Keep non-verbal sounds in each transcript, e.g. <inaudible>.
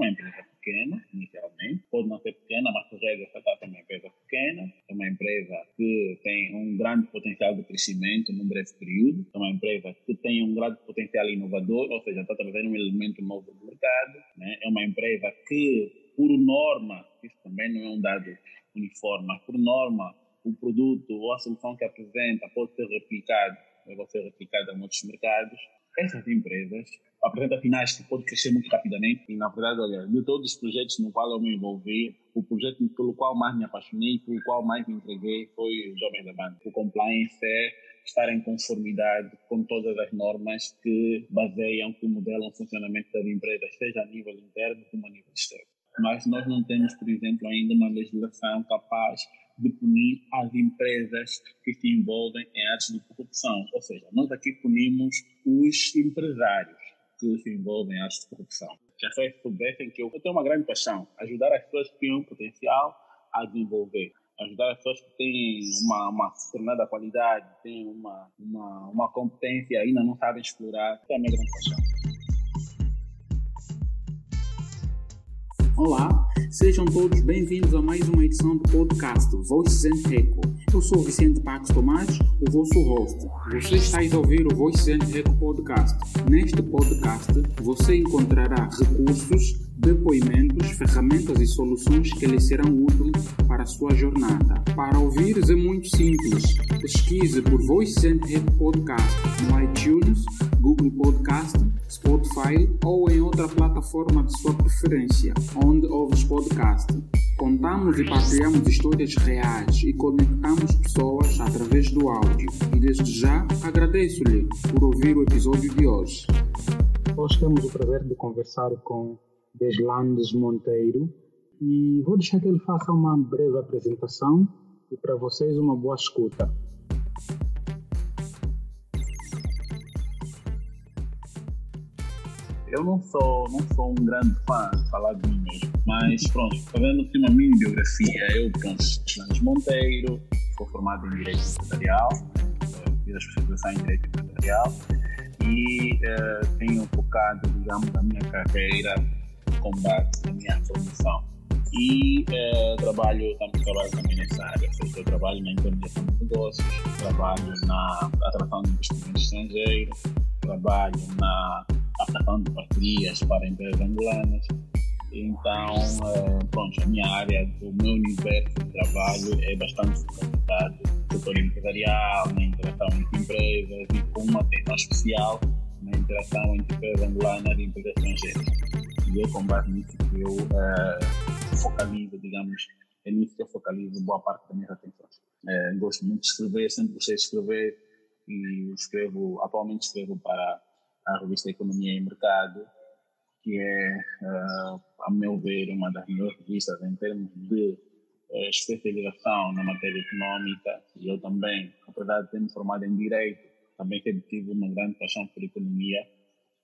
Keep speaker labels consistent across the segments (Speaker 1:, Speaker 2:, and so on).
Speaker 1: uma empresa pequena, inicialmente, pode não ser pequena, mas regra está é uma empresa pequena, é uma empresa que tem um grande potencial de crescimento num breve período, é uma empresa que tem um grande potencial inovador, ou seja, está trazendo um elemento novo no mercado, né? é uma empresa que, por norma, isso também não é um dado uniforme, mas por norma, o produto ou a solução que apresenta pode ser replicado, pode ser replicado em outros mercados, essas empresas apresentam finais que podem crescer muito rapidamente e, na verdade, olha, de todos os projetos no qual eu me envolvi, o projeto pelo qual mais me apaixonei, pelo qual mais me entreguei foi o Jovem da Banda. O compliance é estar em conformidade com todas as normas que baseiam, que modelam o funcionamento das empresas, seja a nível interno como a nível externo. Mas nós não temos, por exemplo, ainda uma legislação capaz de punir as empresas que se envolvem em atos de corrupção. Ou seja, nós aqui punimos os empresários que se envolvem em atos de corrupção. Já as pessoas soubessem que eu tenho uma grande paixão, ajudar as pessoas que têm um potencial a desenvolver ajudar as pessoas que têm uma, uma determinada qualidade, têm uma, uma, uma competência e ainda não sabem explorar. Essa é a minha grande paixão.
Speaker 2: Olá, sejam todos bem-vindos a mais uma edição do podcast Voices and Echo. Eu sou Vicente Pax Tomás, o vosso host. Você está a ouvir o Voices and Echo podcast. Neste podcast, você encontrará recursos, depoimentos, ferramentas e soluções que lhe serão úteis para a sua jornada. Para ouvires é muito simples. Pesquise por Voices and Echo podcast no iTunes, Google Podcast, Spotify ou em outra plataforma de sua preferência, onde ouves podcast. Contamos e partilhamos histórias reais e conectamos pessoas através do áudio. E desde já agradeço-lhe por ouvir o episódio de hoje.
Speaker 3: Hoje temos o prazer de conversar com Deslandes Monteiro e vou deixar que ele faça uma breve apresentação e para vocês uma boa escuta.
Speaker 1: Eu não sou, não sou um grande fã de falar de mim mesmo, mas pronto, fazendo aqui uma mini biografia, eu, pronto, Fernandes Monteiro, sou formado em Direito Empresarial, eh, fiz a especialização em Direito Empresarial e uh, tenho focado, digamos, a minha carreira com base na minha formação. E uh, trabalho, também trabalho também nessa área, eu trabalho na intermediação de negócios, trabalho na atração de investimento estrangeiro, trabalho na captação de parcerias para empresas angolanas. Então, é, pronto, a minha área, o meu universo de trabalho é bastante focalizado no setor empresarial, na interação entre empresas e com uma atenção especial na interação entre empresas angolanas e empresas estrangeiras. E é com base nisso que eu é, focalizo, digamos, é nisso que eu focalizo boa parte das minhas atenções. É, gosto muito de escrever, sempre gostei de escrever e escrevo, atualmente escrevo para a revista Economia e Mercado, que é, uh, a meu ver, uma das melhores revistas em termos de uh, especialização na matéria econômica. E eu também, apesar de ter me formado em Direito, também tive uma grande paixão por economia.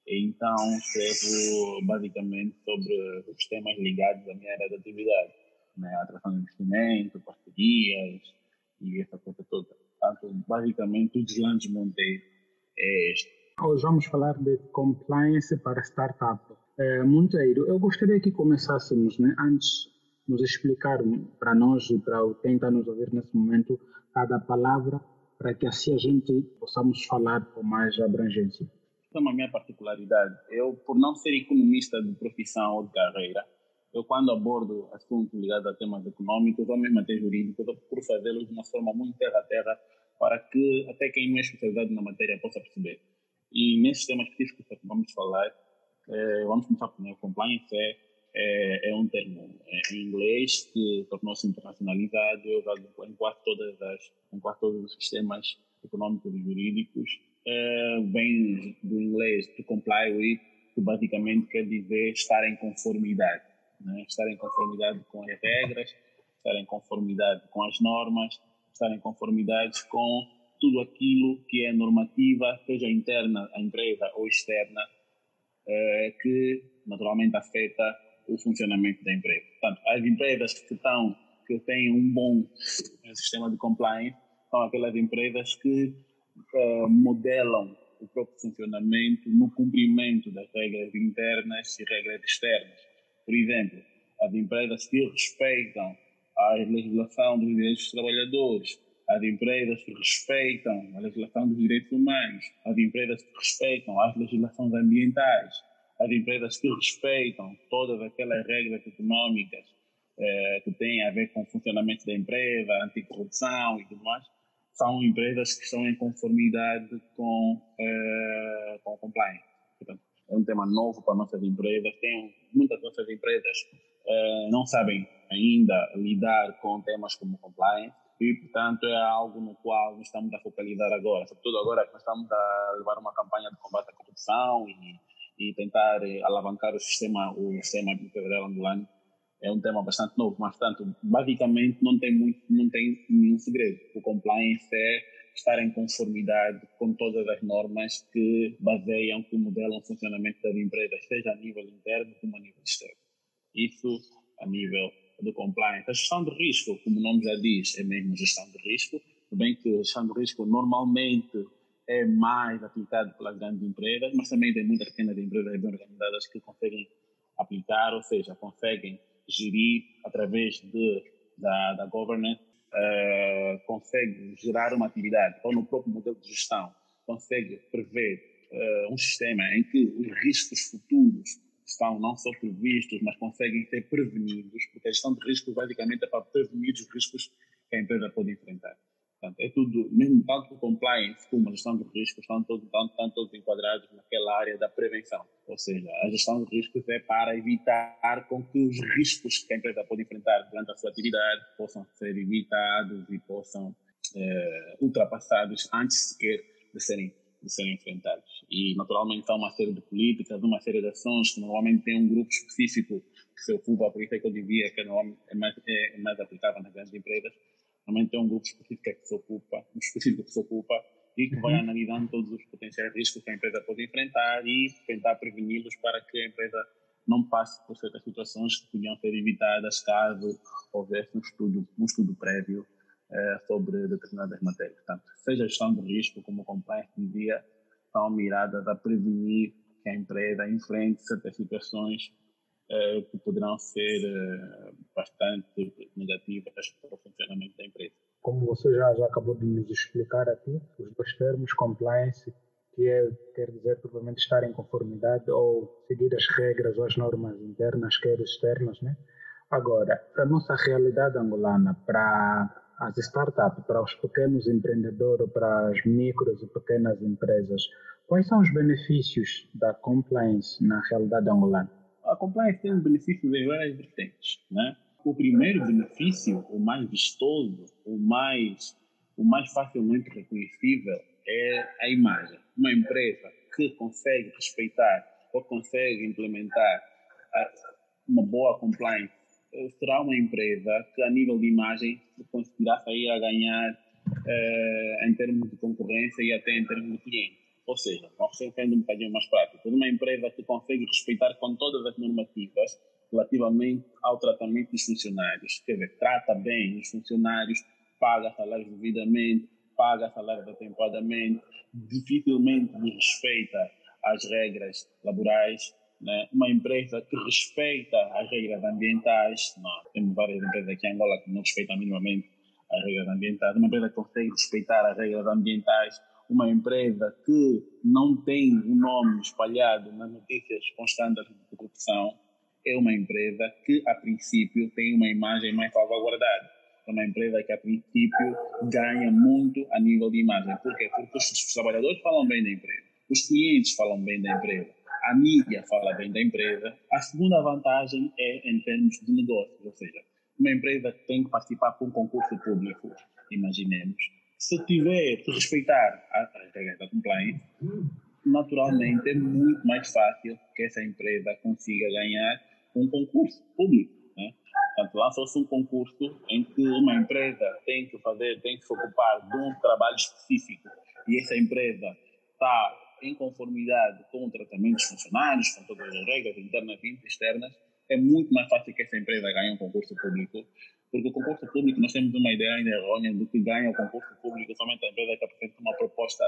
Speaker 1: Então, escrevo basicamente sobre os temas ligados à minha área de atividade, né? atração de investimento, parcerias e essa coisa toda. Portanto, basicamente, o Deslandes Monteiro é este.
Speaker 3: Hoje vamos falar de compliance para startup. É, Monteiro, eu gostaria que começássemos, né, antes nos explicar para nós e para quem está nos ouvir nesse momento cada palavra, para que assim a gente possamos falar com mais abrangência.
Speaker 1: Essa é uma minha particularidade. Eu, por não ser economista de profissão ou de carreira, eu quando abordo assuntos ligados a temas econômicos ou mesmo até jurídicos, eu procuro fazê-los de uma forma muito terra a terra para que até quem não é especializado na matéria possa perceber. E nesses temas específicos que vamos falar, é, vamos começar com o compliance, é, é, é um termo é, em inglês que tornou-se internacionalizado, é usado em quase, todas as, em quase todos os sistemas econômicos e jurídicos. É, vem do inglês to comply with, que basicamente quer dizer estar em conformidade. Né? Estar em conformidade com as regras, estar em conformidade com as normas, estar em conformidade com tudo aquilo que é normativa, seja interna à empresa ou externa, eh, que naturalmente afeta o funcionamento da empresa. Portanto, as empresas que estão que têm um bom sistema de compliance são aquelas empresas que eh, modelam o próprio funcionamento no cumprimento das regras internas e regras externas. por exemplo, as empresas que respeitam a legislação dos direitos dos trabalhadores, as empresas que respeitam a legislação dos direitos humanos, as empresas que respeitam as legislações ambientais, as empresas que respeitam todas aquelas regras econômicas eh, que têm a ver com o funcionamento da empresa, anticorrupção e tudo mais, são empresas que estão em conformidade com, eh, com compliance. Portanto, é um tema novo para nossas empresas. Tem, muitas nossas empresas eh, não sabem ainda lidar com temas como compliance e, portanto, é algo no qual estamos a focalizar agora, sobretudo agora que estamos a levar uma campanha de combate à corrupção e, e tentar eh, alavancar o sistema, o sistema federal angolano. É um tema bastante novo, mas, portanto, basicamente não tem muito, não tem nenhum segredo. O compliance é estar em conformidade com todas as normas que baseiam, que modelam o funcionamento das empresas, seja a nível interno como a nível externo. Isso a nível do compliance. A gestão de risco, como o nome já diz, é mesmo gestão de risco, bem que a gestão de risco normalmente é mais aplicado pelas grandes empresas, mas também tem muitas pequenas empresas bem organizadas que conseguem aplicar, ou seja, conseguem gerir através de, da, da governance, uh, consegue gerar uma atividade, ou no próprio modelo de gestão, consegue prever uh, um sistema em que os riscos futuros estão não só previstos, mas conseguem ser prevenidos, porque a gestão de risco basicamente é para prevenir os riscos que a empresa pode enfrentar. Portanto, é tudo, mesmo tanto o compliance como a gestão de riscos, estão todos, estão, estão todos enquadrados naquela área da prevenção. Ou seja, a gestão de riscos é para evitar com que os riscos que a empresa pode enfrentar durante a sua atividade possam ser evitados e possam é, ultrapassados antes sequer de serem de serem enfrentados. E, naturalmente, há uma série de políticas, uma série de ações que normalmente tem um grupo específico que se ocupa, por isso é que eu dizia que é mais, é mais aplicável nas grandes empresas, normalmente tem um grupo específico que se ocupa, um específico que se ocupa e que vai uhum. analisando todos os potenciais riscos que a empresa pode enfrentar e tentar preveni-los para que a empresa não passe por certas situações que podiam ser evitadas caso houvesse um estudo, um estudo prévio é, sobre determinadas matérias. Portanto, seja a gestão de risco, como o compliance dizia, são miradas a prevenir que a empresa enfrente certas situações é, que poderão ser é, bastante negativas para o funcionamento da empresa.
Speaker 3: Como você já, já acabou de nos explicar aqui, os dois termos compliance, que é, quer dizer provavelmente estar em conformidade ou seguir as regras ou as normas internas, quer externas, né? Agora, a nossa realidade angolana, para as startups, para os pequenos empreendedores, para as micros e pequenas empresas, quais são os benefícios da compliance na realidade angolana?
Speaker 1: A compliance tem benefícios em várias vertentes. Né? O primeiro benefício, o mais vistoso, o mais, o mais facilmente reconhecível é a imagem. Uma empresa que consegue respeitar ou consegue implementar uma boa compliance será uma empresa que, a nível de imagem, conseguirá sair a ganhar eh, em termos de concorrência e até em termos de cliente. Ou seja, vamos ser um bocadinho mais prático. Uma empresa que consegue respeitar com todas as normativas relativamente ao tratamento dos funcionários, quer dizer, trata bem os funcionários, paga salários devidamente, paga salários atempadamente, dificilmente respeita as regras laborais, né? uma empresa que respeita as regras ambientais, nós temos várias empresas aqui em Angola que não respeitam minimamente as regras ambientais, uma empresa que consegue respeitar as regras ambientais, uma empresa que não tem o nome espalhado nas notícias com estándares de corrupção, é uma empresa que, a princípio, tem uma imagem mais salvaguardada. É uma empresa que, a princípio, ganha muito a nível de imagem. Por quê? Porque os trabalhadores falam bem da empresa, os clientes falam bem da empresa, a mídia fala bem da empresa. A segunda vantagem é em termos de negócios, ou seja, uma empresa tem que participar com um concurso público, imaginemos. Se tiver, se respeitar as regras da compliance, naturalmente é muito mais fácil que essa empresa consiga ganhar um concurso público. Né? Portanto, lançou-se um concurso em que uma empresa tem que fazer, tem que se ocupar de um trabalho específico e essa empresa está em conformidade com o tratamento dos funcionários, com todas as regras internas e externas, é muito mais fácil que essa empresa ganhe um concurso público, porque o concurso público, nós temos uma ideia ainda errônea de que ganha o concurso público somente a empresa que apresenta uma proposta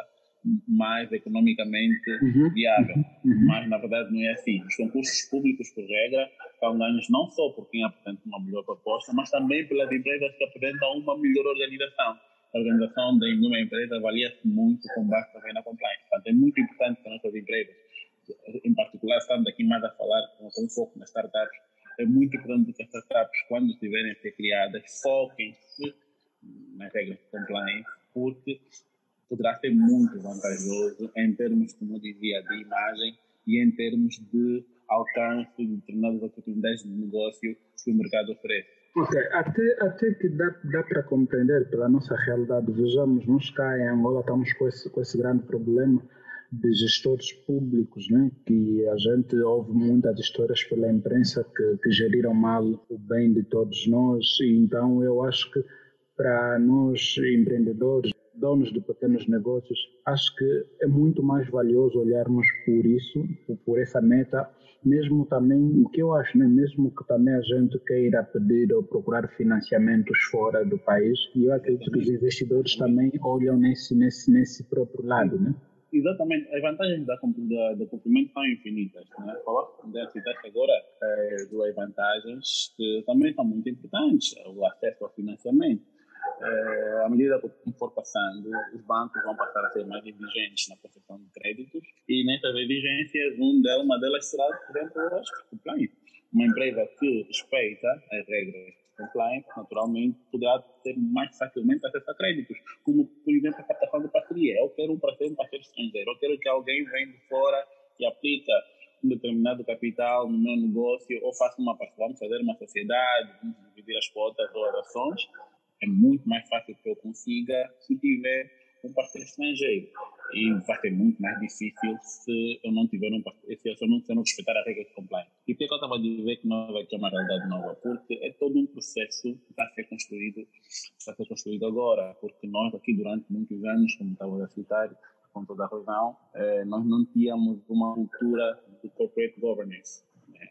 Speaker 1: mais economicamente uhum. viável. Uhum. Mas, na verdade, não é assim. Os concursos públicos, por regra, são ganhos não só por quem apresenta uma melhor proposta, mas também pelas empresas que apresentam uma melhor organização. A organização de uma empresa avalia-se muito com base também na compliance. Portanto, é muito importante que nossas empresas, em particular, estamos aqui mais a falar com, com foco nas startups, é muito importante que as startups, quando estiverem a ser criadas, foquem-se nas regras de compliance, porque poderá ser muito vantajoso em termos, como eu dizia, de imagem e em termos de alcance de determinadas oportunidades de negócio que o mercado oferece.
Speaker 3: Ok, até, até que dá, dá para compreender pela nossa realidade. Vejamos, nós cá em Angola estamos com esse, com esse grande problema de gestores públicos, né? que a gente ouve muitas histórias pela imprensa que, que geriram mal o bem de todos nós. E então eu acho que para nós empreendedores, donos de pequenos negócios, acho que é muito mais valioso olharmos por isso, por essa meta, mesmo também, o que eu acho, né, mesmo que também a gente queira pedir ou procurar financiamentos fora do país, e eu acredito que os investidores também olham nesse, nesse, nesse próprio lado, né?
Speaker 1: Exatamente, as vantagens da, da, do cumprimento são infinitas. Né? Falaste, citaste agora é, duas vantagens que também são muito importantes: o acesso ao financiamento é, à medida que for passando, os bancos vão passar a ser mais exigentes na concessão de créditos e nessas exigências, um uma delas será, por exemplo, as compliance. Uma empresa que respeita as regras de compliance, naturalmente, poderá ter mais facilmente acesso a créditos, como, por exemplo, a captação de parceria. Eu quero um parceiro, um parceiro estrangeiro, eu quero que alguém venha de fora e aplica um determinado capital no meu negócio ou faça uma parceria, vamos fazer uma sociedade, vamos dividir as cotas ou as ações é muito mais fácil que eu consiga se tiver um parceiro estrangeiro. E vai ser muito mais difícil se eu não tiver um parceiro, se eu não, se eu não respeitar a regra de compliance. E por que eu estava a dizer que não vai ter uma realidade nova? Porque é todo um processo que está a ser construído, está a ser construído agora. Porque nós aqui durante muitos anos, como estava a citar, com toda a razão, eh, nós não tínhamos uma cultura de corporate governance.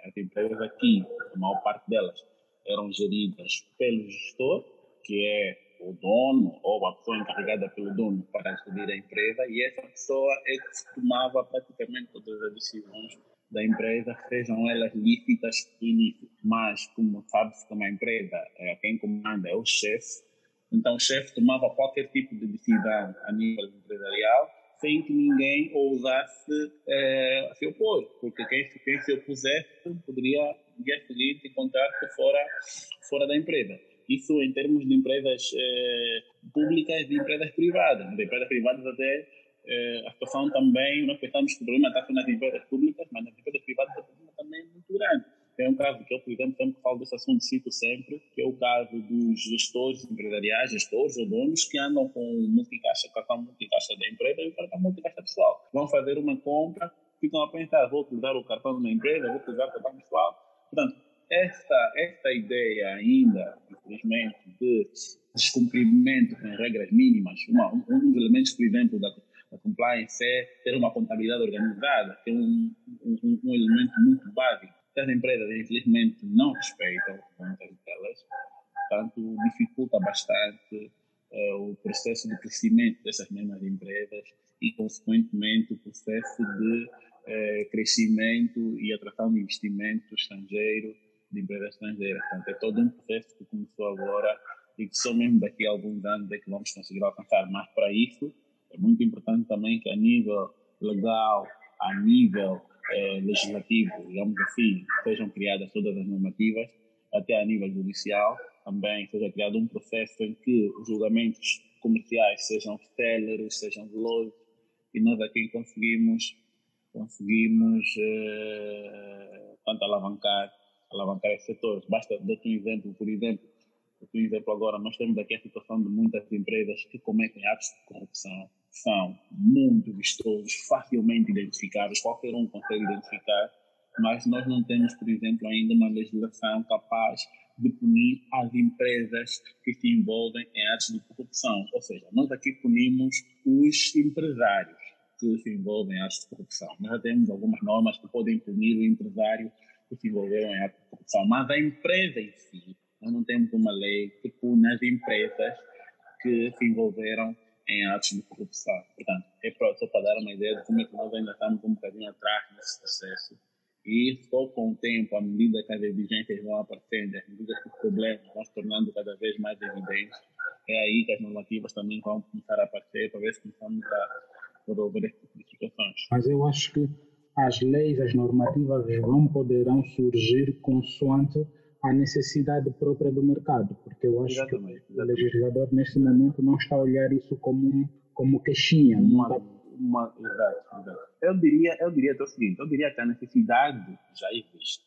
Speaker 1: As empresas aqui, a maior parte delas, eram geridas pelo gestor, que é o dono ou a pessoa encarregada pelo dono para gerir a empresa e essa pessoa é que tomava praticamente todas as decisões da empresa, sejam elas lícitas do início. Mas, como sabe-se que uma empresa, é, quem comanda é o chefe, então o chefe tomava qualquer tipo de decisão a nível empresarial sem que ninguém ousasse é, se opor, porque quem, quem se opusesse poderia, no dia seguinte, encontrar-se fora, fora da empresa. Isso em termos de empresas eh, públicas e empresas privadas. De empresas privadas até eh, a situação também, nós pensamos que o problema está nas empresas públicas, mas nas empresas privadas o problema também é muito grande. É um caso que eu, por exemplo, sempre falo desse assunto, cito sempre, que é o caso dos gestores empresariais, gestores ou donos que andam com multicaixa, cartão multicaixa da empresa e o cartão multicaixa pessoal. Vão fazer uma compra, ficam a pensar, vou utilizar o cartão da empresa, vou utilizar o cartão pessoal. Portanto, esta, esta ideia ainda, infelizmente, de descumprimento com regras mínimas, uma, um dos elementos, por exemplo, da, da compliance é ter uma contabilidade organizada, que é um, um, um elemento muito básico. As empresas, infelizmente, não respeitam muitas delas, portanto, dificulta bastante uh, o processo de crescimento dessas mesmas empresas e, consequentemente, o processo de uh, crescimento e atração de investimento estrangeiro de empresas estrangeiras. Portanto, é todo um processo que começou agora e que só mesmo daqui a alguns anos é que vamos conseguir alcançar. Mas para isso, é muito importante também que a nível legal, a nível eh, legislativo, digamos assim, sejam criadas todas as normativas, até a nível judicial também seja criado um processo em que os julgamentos comerciais sejam céleres, sejam velozes e nós aqui conseguimos conseguimos eh, tanto alavancar alavancar esses setores. Basta dar um exemplo, por exemplo, um exemplo agora, nós temos aqui a situação de muitas empresas que cometem atos de corrupção, são muito vistosos, facilmente identificáveis, qualquer um consegue identificar, mas nós não temos, por exemplo, ainda uma legislação capaz de punir as empresas que se envolvem em atos de corrupção. Ou seja, nós aqui punimos os empresários que se envolvem em atos de corrupção. Nós já temos algumas normas que podem punir o empresário que se envolveram em atos de corrupção, mas a empresa em si, nós não temos uma lei que pune as empresas que se envolveram em atos de corrupção. Portanto, é só para dar uma ideia de como é que nós ainda estamos um bocadinho atrás nesse processo. E só com o tempo, à medida que as exigências vão aparecendo, à medida que os problemas vão se tornando cada vez mais evidentes, é aí que as normativas também vão começar a aparecer para ver se começamos a resolver tipo de situações.
Speaker 3: Mas eu acho que as leis, as normativas vão poderão surgir consoante a necessidade própria do mercado, porque eu acho exatamente, que exatamente. o legislador neste momento não está a olhar isso como como queixinha,
Speaker 1: uma, está... uma, exato, exato. Eu diria, eu diria o seguinte, eu diria que a necessidade já existe.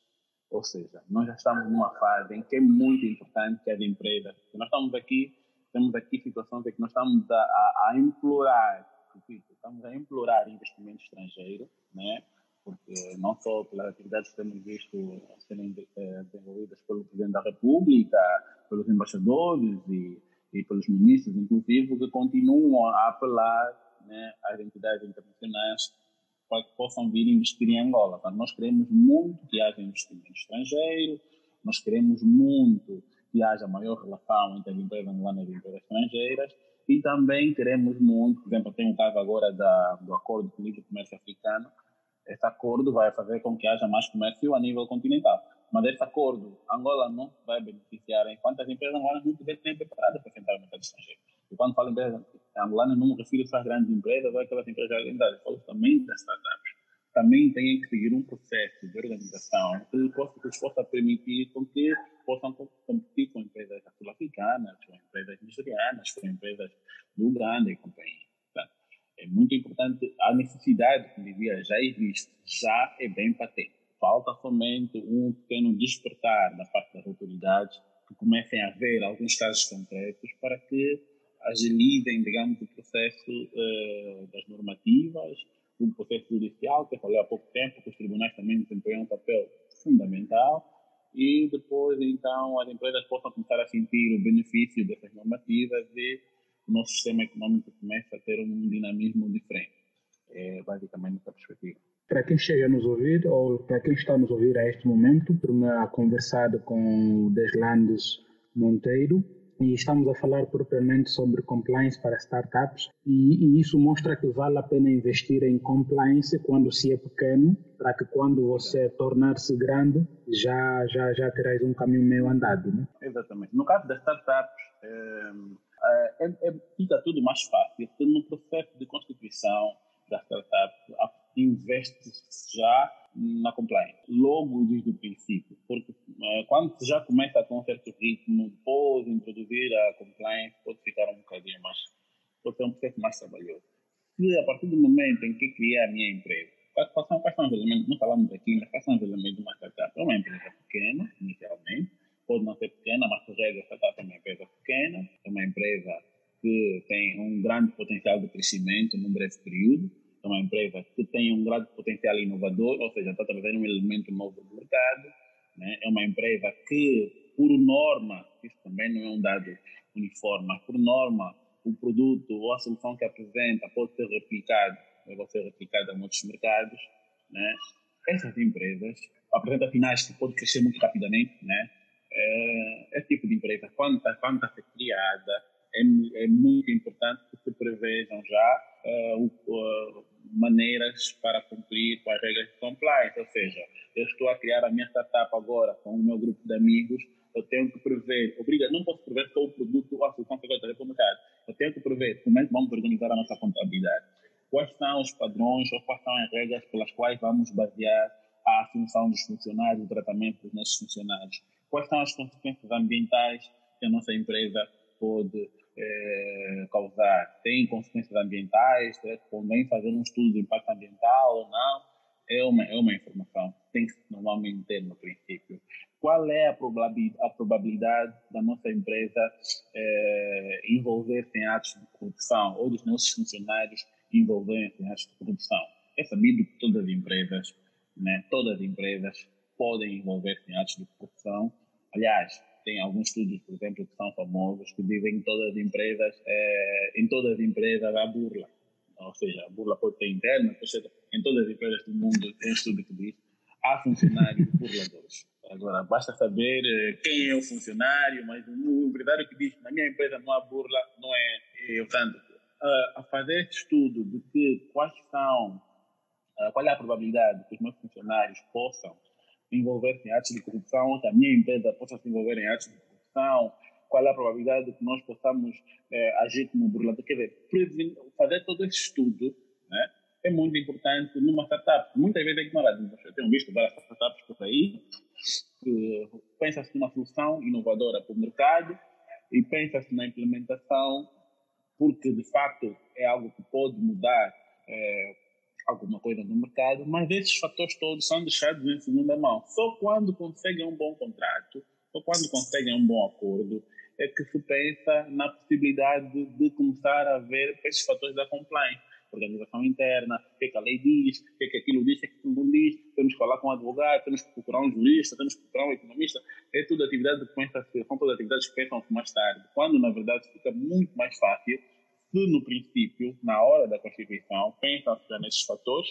Speaker 1: Ou seja, nós já estamos numa fase em que é muito importante que as empresas, nós estamos aqui, temos aqui situações em que nós estamos a, a, a implorar, estamos a implorar investimento estrangeiro, né? Porque não só pelas atividades que temos visto serem eh, desenvolvidas pelo Presidente da República, pelos embaixadores e, e pelos ministros, inclusive, que continuam a apelar né, às entidades internacionais para que possam vir investir em Angola. Então, nós queremos muito que haja investimento estrangeiro, nós queremos muito que haja maior relação entre as empresas angolanas e as empresas estrangeiras, e também queremos muito, por exemplo, tem um caso agora da, do Acordo de Livre Comércio Africano, esse acordo vai fazer com que haja mais comércio a nível continental. Mas esse acordo, Angola não vai beneficiar enquanto as empresas angolanas não estiverem preparadas para enfrentar o mercado estrangeiro. E quando falo empresas angolanas, não me refiro só às grandes empresas ou aquelas empresas organizadas, falo também das startups. Também têm que seguir um processo de organização que que possa permitir com que possam competir com empresas sul-africanas, com empresas nigerianas, com empresas do Uganda e companhia muito importante, a necessidade devia já existe, já é bem patente. Falta somente um pequeno despertar da parte das autoridades que comecem a ver alguns casos concretos para que agilizem, digamos, o processo uh, das normativas, o processo judicial, que eu falei há pouco tempo, que os tribunais também desempenham um papel fundamental, e depois, então, as empresas possam começar a sentir o benefício dessas normativas e o nosso sistema econômico começa a ter um dinamismo diferente. É basicamente essa perspectiva.
Speaker 3: Para quem chega a nos ouvir, ou para quem está a nos ouvir a este momento, primeiro conversado com o Deslandes Monteiro, e estamos a falar propriamente sobre compliance para startups e, e, isso mostra que vale a pena investir em compliance quando se é pequeno para que quando você tornar-se grande já já já terás um caminho meio andado, né?
Speaker 1: Exatamente. No caso das startups, é é, é, fica tudo mais fácil, porque no processo de constituição da startup investe já na compliance, logo desde o princípio, porque é, quando já começa com um certo ritmo, depois introduzir a compliance pode ficar um bocadinho mais, pode ser um processo mais trabalhoso. E a partir do momento em que criei a minha empresa, quais, são, quais são os elementos, não falamos aqui, mas quais são os elementos de uma startup? É uma empresa pequena, inicialmente, pode não ser pequena, mas por regra startup é uma empresa pequena, uma empresa que tem um grande potencial de crescimento num breve período, é uma empresa que tem um grande potencial inovador, ou seja, está trazendo um elemento novo no mercado, né? é uma empresa que, por norma, isso também não é um dado uniforme, por norma, o produto ou a solução que apresenta pode ser replicado, pode ser replicado em outros mercados, né? Essas empresas apresentam finais que podem crescer muito rapidamente, né? É, esse tipo de empresa, quando está quando a ser criada, é, é, muito importante que se prevejam já uh, uh, maneiras para cumprir com as regras de compliance. Ou seja, eu estou a criar a minha startup agora com o meu grupo de amigos, eu tenho que prever, obriga, não posso prever só o produto ou a solução que eu vou trazer para mercado. Eu tenho que prever como é que vamos organizar a nossa contabilidade. Quais são os padrões ou quais são as regras pelas quais vamos basear a assunção dos funcionários, o tratamento dos nossos funcionários quais são as consequências ambientais que a nossa empresa pode é, causar. Tem consequências ambientais, convém fazer um estudo de impacto ambiental ou não. É uma, é uma informação tem que normalmente ter no princípio. Qual é a probabilidade, a probabilidade da nossa empresa é, envolver-se em atos de corrupção ou dos nossos funcionários envolverem-se em atos de corrupção? É sabido que todas as empresas, né, todas as empresas podem envolver-se em atos de corrupção. Aliás, tem alguns estudos, por exemplo, que são famosos, que dizem que todas as empresas, é, em todas as empresas há burla. Ou seja, a burla pode ser interna, ser, em todas as empresas do mundo tem estudo que diz há funcionários <laughs> burladores. Agora, basta saber eh, quem é o funcionário, mas o empresário que diz na minha empresa não há burla, não é, eu tanto. a fazer esse estudo de que quais são, qual é a probabilidade que os meus funcionários possam envolver-se em atos de corrupção, ou que a minha empresa possa se envolver em atos de corrupção, qual é a probabilidade de que nós possamos é, agir como burlador. Quer dizer, fazer todo esse estudo né, é muito importante numa startup. Muitas vezes é ignorado. Eu tenho visto várias startups por aí que pensa-se numa solução inovadora para o mercado e pensa-se na implementação porque, de facto, é algo que pode mudar é, alguma coisa no mercado, mas esses fatores todos são deixados em segunda mão. Só quando conseguem um bom contrato, só quando conseguem um bom acordo, é que se pensa na possibilidade de começar a ver esses fatores da compliance. Organização interna, o que, é que a lei diz, o que, é que aquilo diz, o que, é que aquilo diz, temos que falar com um advogado, temos que procurar um jurista, temos que procurar um economista. É tudo atividade que pensa são todas atividades que pensam mais tarde, quando na verdade fica muito mais fácil se no princípio, na hora da Constituição, pensa-se nesses fatores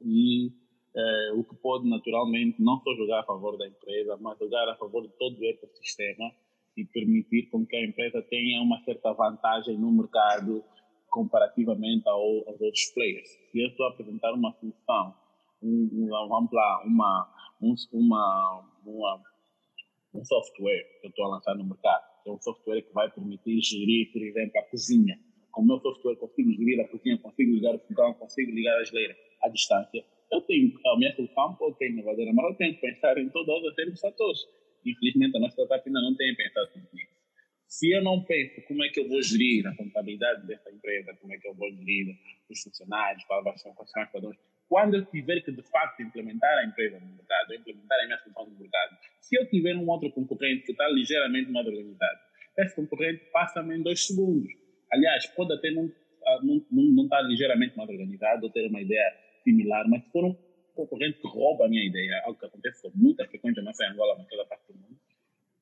Speaker 1: e eh, o que pode naturalmente não só jogar a favor da empresa, mas jogar a favor de todo o ecossistema e permitir com que a empresa tenha uma certa vantagem no mercado comparativamente ao, aos outros players. Se eu estou a apresentar uma solução, um, um, vamos lá, uma, um, uma, uma, um software que eu estou a lançar no mercado, é um software que vai permitir gerir, por exemplo, a cozinha. Com o meu software consigo gerir a cozinha, consigo ligar o fogão, consigo ligar a geleira à distância. Eu tenho, a minha solução pode ser inovadora, mas eu tenho que pensar em todos os outros fatores. Infelizmente, a nossa startup ainda não tem pensado nisso. Se eu não penso como é que eu vou gerir a contabilidade dessa empresa, como é que eu vou gerir os funcionários, quais são, quais são as padrões, quando eu tiver que de facto implementar a empresa no mercado, implementar a minha solução no mercado, se eu tiver um outro concorrente que está ligeiramente mais organizado, esse concorrente passa-me em dois segundos. Aliás, pode até não, ah, não, não, não estar ligeiramente mais organizado ou ter uma ideia similar, mas se for um concorrente que rouba a minha ideia, algo que acontece com muita frequência na Angola, naquela parte do mundo,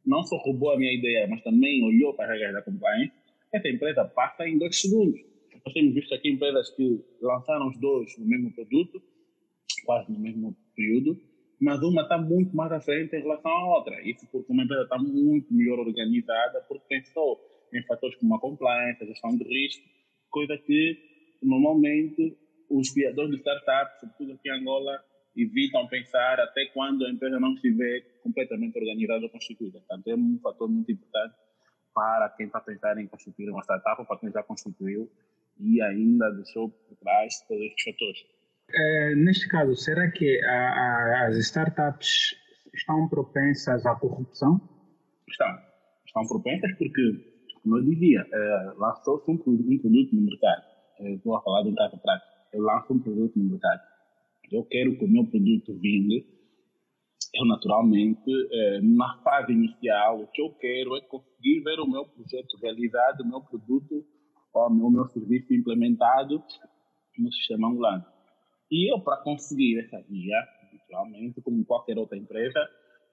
Speaker 1: não só roubou a minha ideia, mas também olhou para as regras da compliance, essa empresa passa em dois segundos. Nós temos visto aqui empresas que lançaram os dois no mesmo produto, quase no mesmo período, mas uma está muito mais à frente em relação à outra. Isso porque uma empresa está muito melhor organizada, porque pensou em fatores como a compliance, a gestão de risco, coisa que normalmente os criadores de startups, sobretudo aqui em Angola, evitam pensar até quando a empresa não estiver completamente organizada ou constituída. Portanto, é um fator muito importante para quem está pensando em constituir uma startup ou para quem já constituiu e ainda deixou por trás todos estes fatores.
Speaker 3: É, neste caso, será que a, a, as startups estão propensas à corrupção?
Speaker 1: Estão. Estão propensas porque, como eu dizia, é, lançou-se um, um, produto no mercado. É, estou a falar de um caso prático. Eu lanço um produto no mercado. Eu quero que o meu produto vingue. Eu, naturalmente, é, na fase inicial, o que eu quero é conseguir ver o meu projeto realizado, o meu produto, o meu serviço implementado no sistema Angulano. E eu, para conseguir essa via, naturalmente, como qualquer outra empresa,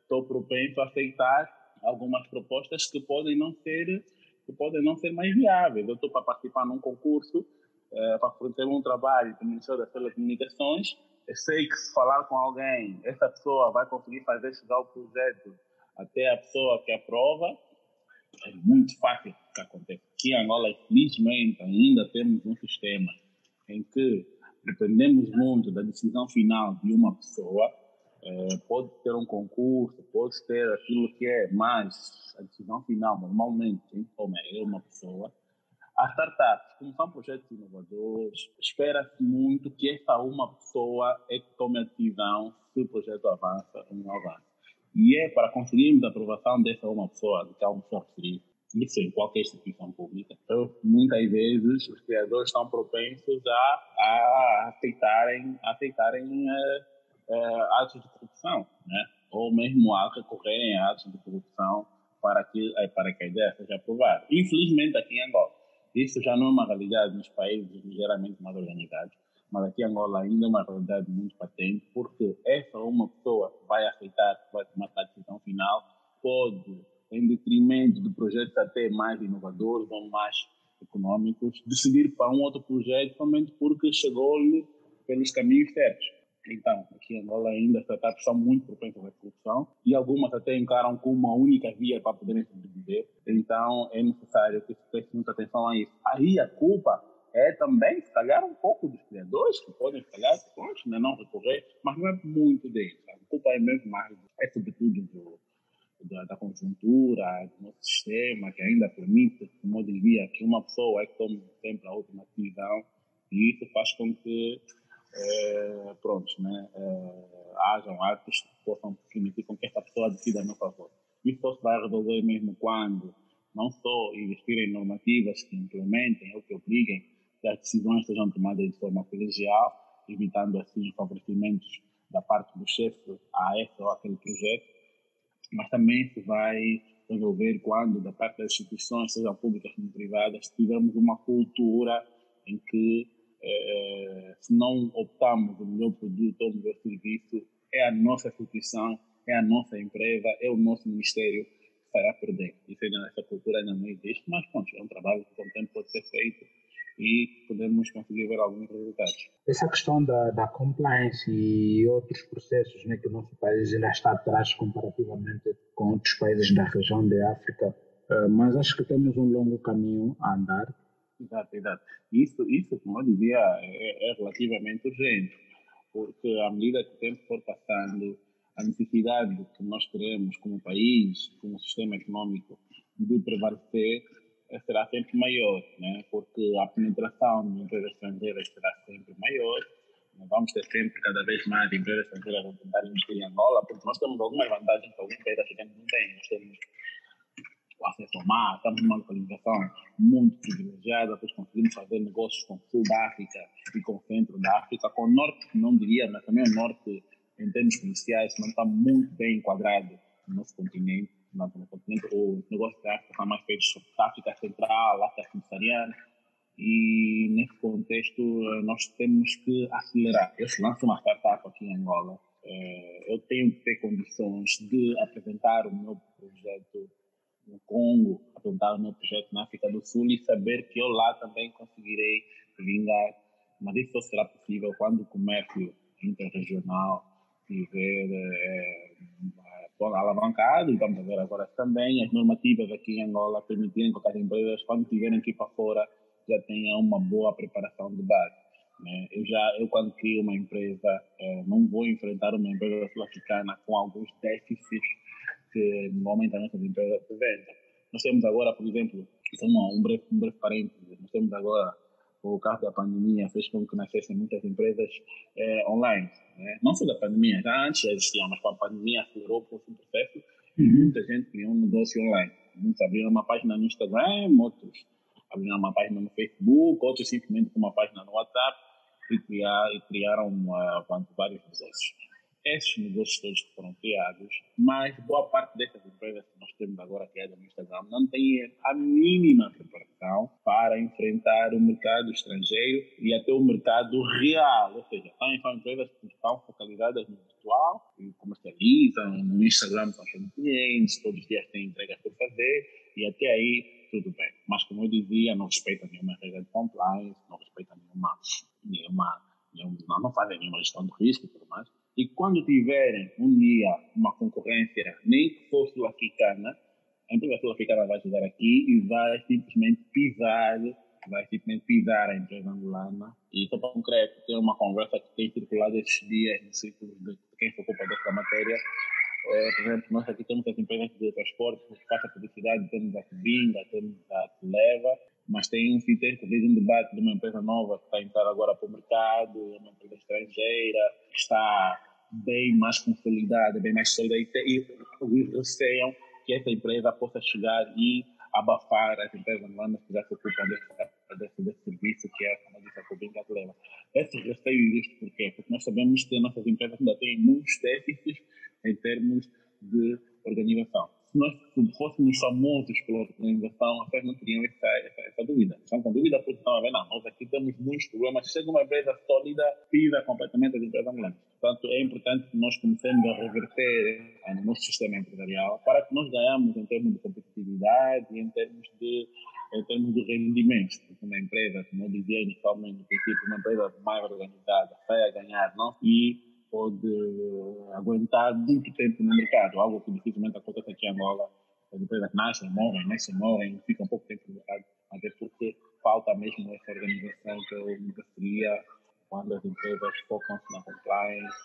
Speaker 1: estou propenso a aceitar algumas propostas que podem não ser que podem não ser mais viáveis. Eu estou para participar num concurso é, para fazer um trabalho do Ministério das Telecomunicações. Eu sei que se falar com alguém, essa pessoa vai conseguir fazer chegar o projeto até a pessoa que aprova. É muito fácil que aconteça. Aqui em Angola, infelizmente, ainda temos um sistema em que dependemos muito da decisão final de uma pessoa. É, pode ter um concurso, pode ter aquilo que é mais a decisão final, normalmente, quem toma é uma pessoa. As startups, como são projetos inovadores, espera-se muito que essa uma pessoa é que tome a decisão se o projeto avança ou não avança. E é para conseguirmos a aprovação dessa uma pessoa, de que é uma pessoa referida, isso em qualquer instituição pública. Então, muitas vezes, os criadores estão propensos a, a aceitarem, a aceitarem uh, uh, atos de corrupção, né? ou mesmo a recorrerem a atos de corrupção para que, uh, para que a ideia seja aprovada. Infelizmente, aqui em Angola, isso já não é uma realidade nos países ligeiramente mais organizados, mas aqui em Angola ainda é uma realidade muito patente, porque essa uma pessoa vai aceitar, vai tomar a decisão final, pode em detrimento de projetos até mais inovadores ou mais econômicos, decidir para um outro projeto somente porque chegou-lhe pelos caminhos certos. Então, aqui em Angola ainda as startups são muito propensas à corrupção e algumas até encaram como uma única via para poderem sobreviver? Então, é necessário que se preste muita atenção a isso. Aí a culpa é também, se calhar, um pouco dos criadores, que podem, se calhar, pronto, né, não recorrer, mas não é muito deles. A culpa é mesmo mais, é sobretudo do, da, da, conjuntura, do nosso sistema, que ainda permite, como eu dizia, que uma pessoa é que tome sempre a última decisão, e isso faz com que, é, pronto, né, é, hajam atos que possam permitir com que esta pessoa decida a meu favor. Isso só se vai resolver mesmo quando não só investir em normativas que implementem ou que obriguem que as decisões sejam tomadas de forma colegial, evitando assim favorecimentos da parte do chefe a esse ou aquele projeto, mas também se vai resolver quando, da parte das instituições, sejam públicas ou privadas, tivermos uma cultura em que, eh, se não optamos o melhor produto ou o melhor serviço, é a nossa instituição, é a nossa empresa, é o nosso ministério que fará perder. Isso ainda, essa cultura ainda não existe, mas pronto, é um trabalho que com o tempo pode ser feito e podemos conseguir ver alguns resultados.
Speaker 3: Essa questão da, da compliance e outros processos né, que o nosso país já está atrás comparativamente com outros países da região de África, uh, mas acho que temos um longo caminho a andar.
Speaker 1: Exato, exato. Isso, isso como eu dizia, é, é relativamente urgente, porque à medida que o tempo for passando, a necessidade que nós teremos como país, como sistema econômico, de prevalecer será sempre maior, né? porque a penetração de empresas estrangeiras será sempre maior. Vamos ter sempre cada vez mais empresas estrangeiras a tentar investir em Angola, porque nós temos algumas vantagens que alguns países africanos não têm. Nós temos o acesso ao mar, estamos numa localização muito privilegiada, pois conseguimos fazer negócios com o sul da África e com o centro da África, com o norte, não diria, mas também o norte, em termos comerciais, não está muito bem enquadrado no nosso continente no continente, o negócio da África está mais feito sobre África Central, África Subsaariana, e nesse contexto eh, nós temos que acelerar. Eu lanço uma startup aqui em Angola, eh, eu tenho que ter condições de apresentar o meu projeto no Congo, apresentar o meu projeto na África do Sul e saber que eu lá também conseguirei vingar. Mas isso só será possível quando o comércio interregional tiver é, alavancado, e vamos ver agora também as normativas aqui em Angola permitirem que as empresas, quando tiverem que ir para fora, já tenham uma boa preparação de base. Né? Eu já, eu quando crio uma empresa, é, não vou enfrentar uma empresa sul-africana com alguns déficits que normalmente as nossas empresas apresentam. Nós temos agora, por exemplo, um breve, um breve parênteses, nós temos agora o caso da pandemia fez com que nascessem muitas empresas é, online. Né? Não só da pandemia, já antes já existiam, mas com a pandemia acelerou o processo e uhum. muita gente criou um negócio online. Muitos abriram uma página no Instagram, outros abriram uma página no Facebook, outros simplesmente com uma página no WhatsApp e, criar, e criaram uma, vários negócios esses negócios todos que foram criados, mas boa parte dessas empresas que nós temos agora criadas no Instagram não tem a mínima preparação para enfrentar o mercado estrangeiro e até o mercado real, ou seja, são, empresas que estão focalizadas no virtual e comercializam, no Instagram são clientes, todos os dias têm entregas por fazer e até aí tudo bem. Mas como eu dizia, não respeita nenhuma regra de compliance, não respeita nenhuma, nenhuma, nenhuma não, não fazem nenhuma gestão de risco e tudo mais. E quando tiverem um dia uma concorrência, nem que for sul-africana, a empresa sul-africana vai chegar aqui e vai simplesmente pisar, vai simplesmente pisar a empresa angolana. E só para concreto, tem uma conversa que tem circulado esses dias no círculo de quem se ocupa dessa matéria. É, por exemplo, nós aqui temos as empresas de transporte que fazem publicidade, temos a Kubinga, temos a Leva, mas tem um fintech que um debate de uma empresa nova que está a entrar agora para o mercado, é uma empresa estrangeira, que está bem mais consolidada, bem mais sólida, e, receiam que essa empresa possa chegar e abafar as empresas angolanas que já se ocupam desse, desse, desse serviço, que é, como eu disse, a Cobinga leva. Esse receio existe por quê? Porque nós sabemos que nossas empresas ainda têm muitos déficits em termos de organização nós fôssemos famosos pela organização, vocês não teriam essa, essa, essa dúvida. Estão com dúvida porque ver, não, nós aqui temos muitos problemas. Chega uma empresa sólida, pisa completamente as empresas angolanas. Portanto, é importante que nós comecemos a reverter no nosso sistema empresarial para que nós ganhamos em termos de competitividade e em termos de em termos de rendimentos, porque uma empresa, como eu dizia inicialmente, no uma empresa mais organizada vai a ganhar, não? E pode aguentar muito tempo no mercado, algo que dificilmente acontece aqui em Angola, as empresas nascem, morrem, nascem, morrem, ficam um pouco tempo no mercado, até porque falta mesmo essa organização que eu me referia quando as empresas focam-se na compliance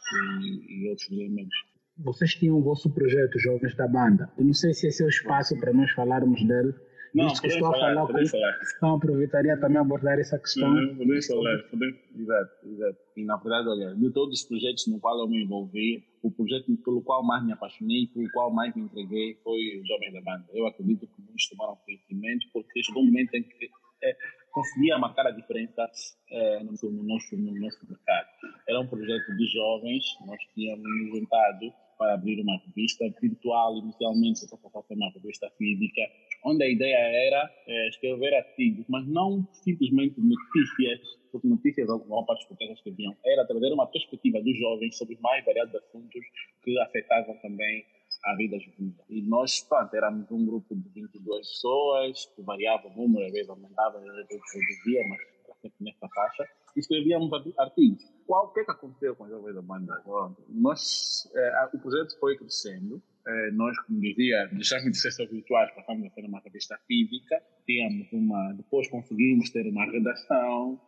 Speaker 1: e, e outros elementos.
Speaker 3: Vocês tinham o vosso projeto Jovens da Banda. Eu não sei se esse é o espaço para nós falarmos dele,
Speaker 1: não, que estou falar, a falar com falar.
Speaker 3: Então aproveitaria também abordar essa questão.
Speaker 1: Uhum, podemos falar, podemos, exato, exato. E na verdade, olha, de todos os projetos no qual eu me envolvi, o projeto pelo qual mais me apaixonei, pelo qual mais me entreguei foi o Jovem da Banda. Eu acredito que muitos tomaram conhecimento porque chegou um momento em que é, conseguia marcar a diferença é, no, no, nosso, no nosso mercado. Era um projeto de jovens, nós tínhamos juntado para abrir uma revista virtual, inicialmente só para fazer uma revista física, onde a ideia era é, escrever artigos, mas não simplesmente notícias, porque notícias alguma parte dos portugueses escreviam, era trazer uma perspectiva dos jovens sobre os mais variados assuntos que afetavam também a vida juvenil. E nós, pronto, éramos um grupo de 22 pessoas, que variava o número, às vezes aumentava, às vezes reduzia, mas nessa faixa, escrevíamos artigos. Qual, o que é que aconteceu com a Jovem da Banda? Nós, o projeto foi crescendo, é, nós, como dizia, deixamos de ser só virtuais, passamos a ser uma revista física, tínhamos uma, depois conseguimos ter uma redação,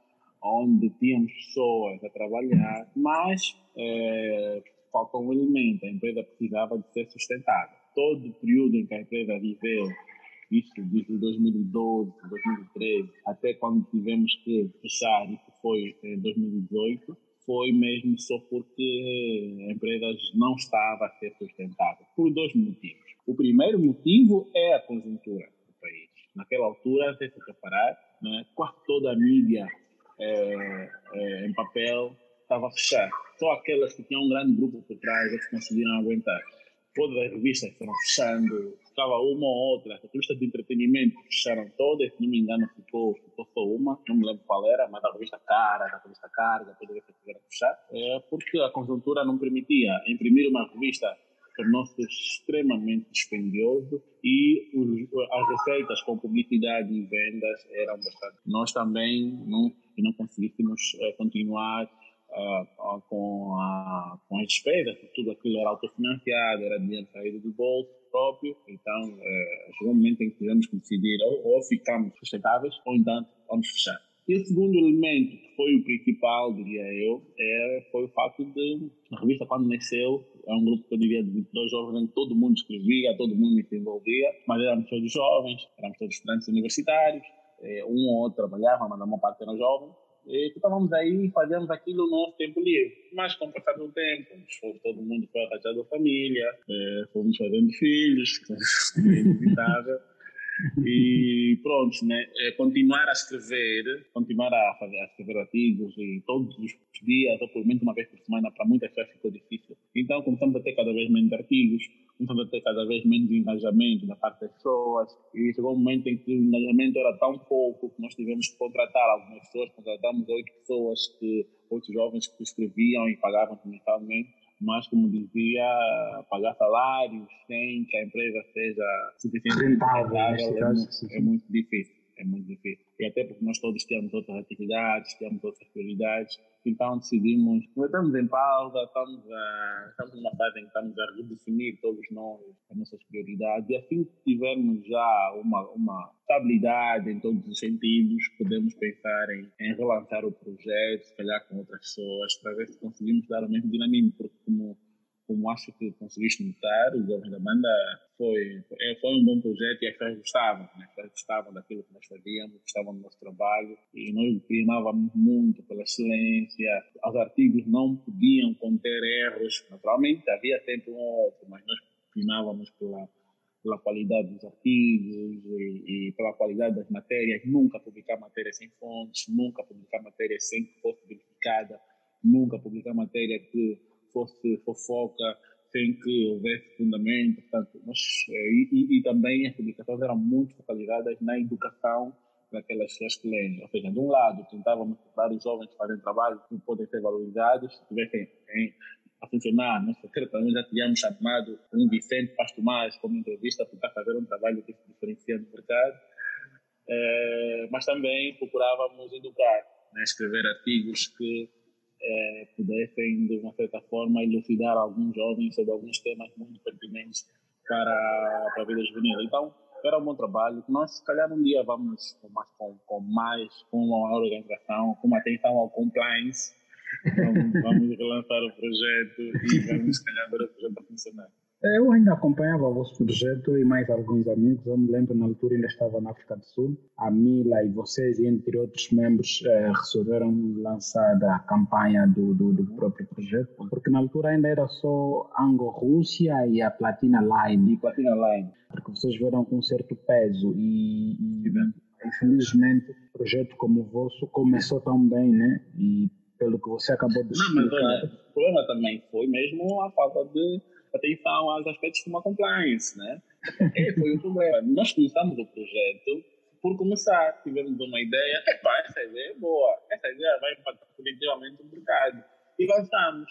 Speaker 1: onde tínhamos pessoas a trabalhar, mas é, falta um elemento, a empresa precisava de ser sustentada. Todo o período em que a empresa viveu, isso desde 2012, 2013, até quando tivemos que fechar, isso foi em 2018, foi mesmo só porque a empresa não estava a ser sustentável, por dois motivos. O primeiro motivo é a conjuntura do país. Naquela altura, se se reparar, né, quase toda a mídia é, é, em papel estava a fechar. Só aquelas que tinham um grande grupo por trás é que conseguiram aguentar. Todas as revistas foram fechando, ficava uma ou outra. As revistas de entretenimento fecharam todas, se não me engano ficou, ficou só uma, não me lembro qual era, mas a revista Cara, a revista Carga, todas essas tiveram que fechar, é, porque a conjuntura não permitia imprimir uma revista tornou-se extremamente dispendioso e os, as receitas com publicidade e vendas eram bastante. Nós também não, não conseguíssemos é, continuar uh, com, a, com as despesas, tudo aquilo era autofinanciado, era dinheiro saído do bolso próprio, então uh, chegou um momento em que tivemos que decidir ou, ou ficamos sustentáveis ou então vamos fechar. E o segundo elemento, que foi o principal, diria eu, é, foi o fato de a revista, quando nasceu, é um grupo que eu diria de 22 jovens, em que todo mundo escrevia, todo mundo se envolvia, mas éramos todos jovens, éramos todos estudantes universitários, eh, um ou outro trabalhava, mas a maior parte eram jovens, e estávamos aí, fazíamos aquilo no nosso tempo livre. Mas com o passar do tempo, todo mundo foi arranjando família, é, fomos fazendo filhos, <laughs> é inevitável. E pronto, né? É, continuar a escrever, continuar a, fazer, a escrever artigos e todos os dias, ou pelo menos uma vez por semana, para muitas pessoas ficou difícil. Então começamos a ter cada vez menos artigos, começamos a ter cada vez menos engajamento da parte das pessoas e chegou um momento em que o engajamento era tão pouco que nós tivemos que contratar algumas pessoas, contratamos oito pessoas, que, oito jovens que escreviam e pagavam mensalmente mas como dizia, pagar salários sem que a empresa seja suficientemente rentável é, é, muito difícil é muito difícil. E até porque nós todos temos outras atividades, temos outras prioridades, então decidimos, estamos em pausa, estamos, a, estamos numa fase em que estamos a redefinir todos nós as nossas prioridades. E assim que tivermos já uma, uma estabilidade em todos os sentidos, podemos pensar em, em relançar o projeto, se calhar com outras pessoas, para ver se conseguimos dar o mesmo dinamismo, porque como como acho que conseguiste notar, o Jovens da Banda foi, foi um bom projeto e as pessoas gostavam, né? as pessoas gostavam daquilo que nós fazíamos, gostavam do nosso trabalho e nós primávamos muito pela excelência. Os artigos não podiam conter erros, naturalmente havia sempre um outro, mas nós primávamos pela, pela qualidade dos artigos e, e, pela qualidade das matérias, nunca publicar matérias sem fontes, nunca publicar matérias sem que fosse verificada, nunca publicar matéria que fosse fofoca, sem que houvesse fundamento. Portanto, nós, eh, e, e, e, também as publicações eram muito focalizadas na educação daquelas pessoas que leem. Ou seja, de um lado, tentávamos mostrar os jovens que fazem trabalho que podem ser valorizados, se tivessem a funcionar. Nós, também já tínhamos chamado um Vicente Pastomás como entrevista para fazer um trabalho que se diferencia no mercado. É, mas também procurávamos educar, né, escrever artigos que é, pudessem, de uma certa forma, elucidar alguns jovens sobre alguns temas muito pertinentes para, para a vida juvenil. Então, era um bom trabalho. Nós, se calhar, um dia vamos com mais, com, com mais, com uma organização, com uma atenção ao compliance, vamos, vamos relançar o projeto e vamos, se calhar, ver o projeto a funcionar.
Speaker 3: Eu ainda acompanhava o vosso projeto e mais alguns amigos. Eu me lembro, na altura, ainda estava na África do Sul. A Mila e vocês, entre outros membros, eh, resolveram lançar a campanha do, do, do, próprio projeto, porque na altura ainda era só Ango-Rússia e a Platina Line.
Speaker 1: E Platina Line.
Speaker 3: Porque vocês viram com um certo peso e, e infelizmente, um projeto como o vosso começou tão bem, né? E pelo que você acabou de explicar...
Speaker 1: Não, mas olha, o problema também foi mesmo a falta de atenção aos aspectos de uma compliance, né? E foi o problema. Nós começamos o projeto por começar, tivemos uma ideia, epá, essa ideia é boa, essa ideia vai impactar positivamente o mercado. E lançamos.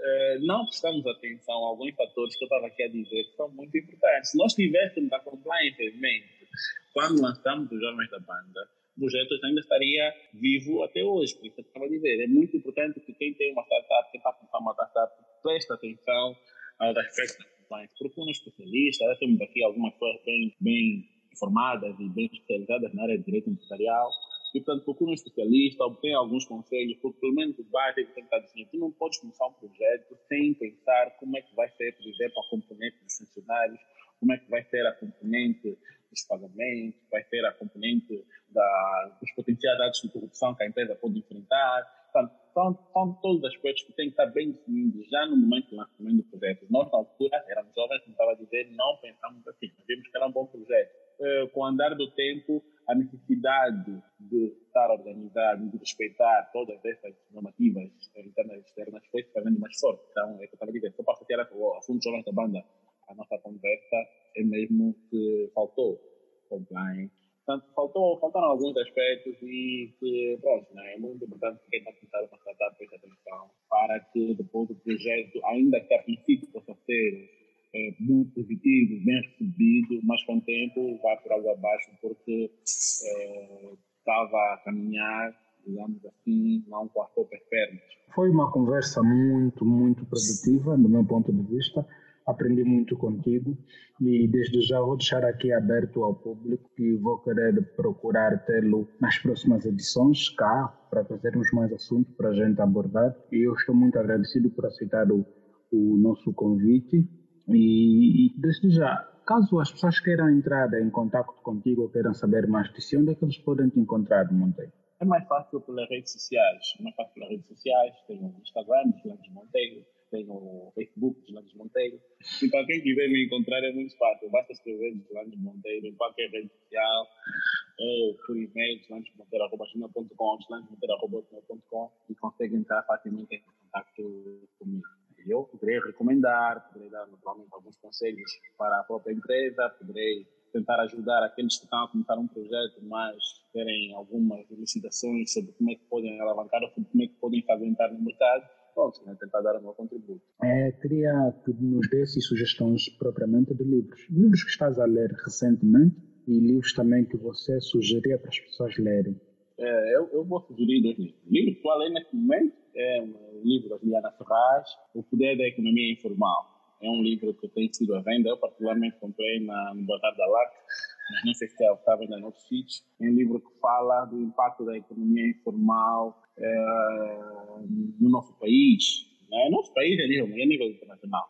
Speaker 1: Uh, não prestamos atenção a alguns fatores que eu estava aqui a dizer que são muito importantes. Se nós tivéssemos a compliance em mente, quando lançamos os Jovens da Banda, o projeto ainda estaria vivo até hoje. Por isso eu estava a dizer, é muito importante que quem tem uma startup, quem está a começar uma startup, preste atenção aos aspectos da compliance. Procure um especialista, já temos aqui algumas pessoas bem, bem informadas e bem especializadas na área de direito empresarial. E, portanto, procure um especialista, obtenha alguns conselhos, porque pelo menos o básico tem que estar dizendo, tu não podes começar um projeto sem pensar como é que vai ser, por exemplo, a componente dos funcionários, como é que vai ser a componente dos pagamentos, vai ser a componente da, dos potenciais atos de corrupção que a empresa pode enfrentar, Portanto, são, são todos os aspectos que têm que estar bem definidos já no momento do lançamento do projeto. Nós, na altura, éramos jovens, como estava a dizer, não pensamos assim. Vimos que era um bom projeto. Uh, com o andar do tempo, a necessidade de estar organizado, de respeitar todas essas normativas internas e externas foi fazendo mais forte. Então, é que eu estava a dizer. Só para ter o assunto jovens da banda, a nossa conversa é mesmo que faltou compliance Portanto, faltou, faltaram alguns aspectos e que, pronto, né, é muito importante que está a começar uma startup preste atenção para que depois o projeto, ainda que a princípio possa ser é, muito positivo, bem recebido, mas com o tempo vai por água abaixo porque estava é, a caminhar, digamos assim, não com as próprias pernas.
Speaker 3: Foi uma conversa muito, muito produtiva, do meu ponto de vista aprendi muito contigo e desde já vou deixar aqui aberto ao público que vou querer procurar tê-lo nas próximas edições cá para trazermos mais assuntos para a gente abordar e eu estou muito agradecido por aceitar o, o nosso convite e, e desde já caso as pessoas queiram entrar em contato contigo ou queiram saber mais de si, onde é que eles podem te encontrar, Monteiro?
Speaker 1: É mais fácil pelas redes sociais. É mais fácil pelas redes sociais. Tem o Instagram, Flandes Monteiro tem o Facebook de Landes Monteiro. E para quem quiser me encontrar é muito fácil, basta escrever de Landes Monteiro em qualquer rede social ou por e-mail, landesmonteiro.com, landesmonteiro.com e consegue entrar facilmente em contato comigo. Eu poderei recomendar, poderei dar naturalmente alguns conselhos para a própria empresa, poderei tentar ajudar aqueles que estão a começar um projeto, mas terem algumas elucidações sobre como é que podem alavancar ou como é que podem se aguentar no mercado pronto, né, tentar dar o meu contributo.
Speaker 3: É, queria que nos desse sugestões propriamente de livros. Livros que estás a ler recentemente e livros também que você sugeria para as pessoas lerem.
Speaker 1: É, eu, eu vou sugerir dois livros. O livro que estou a ler neste momento é um livro da Juliana Ferraz, O Poder da Economia Informal. É um livro que tem sido à venda, eu particularmente comprei na, no Bazar da LAC, <laughs> não sei se é estava ainda no outro sítio. É um livro que fala do impacto da economia informal é, no nosso país, né? nosso país é nível, é nível internacional.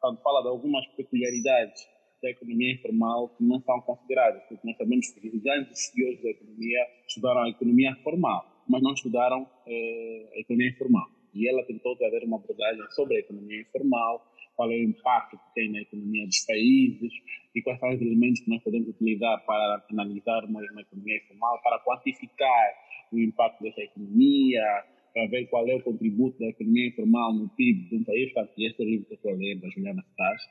Speaker 1: Quando fala de algumas peculiaridades da economia informal que não são consideradas, porque nós sabemos que os grandes CEOs da economia estudaram a economia formal, mas não estudaram é, a economia informal. E ela tentou trazer uma abordagem sobre a economia informal, qual é o impacto que tem na economia dos países e quais são os elementos que nós podemos utilizar para analisar uma, uma economia informal, para quantificar o impacto dessa economia, para ver qual é o contributo da economia informal no PIB de um país. Portanto, este é livro que eu estou a da Juliana Stars.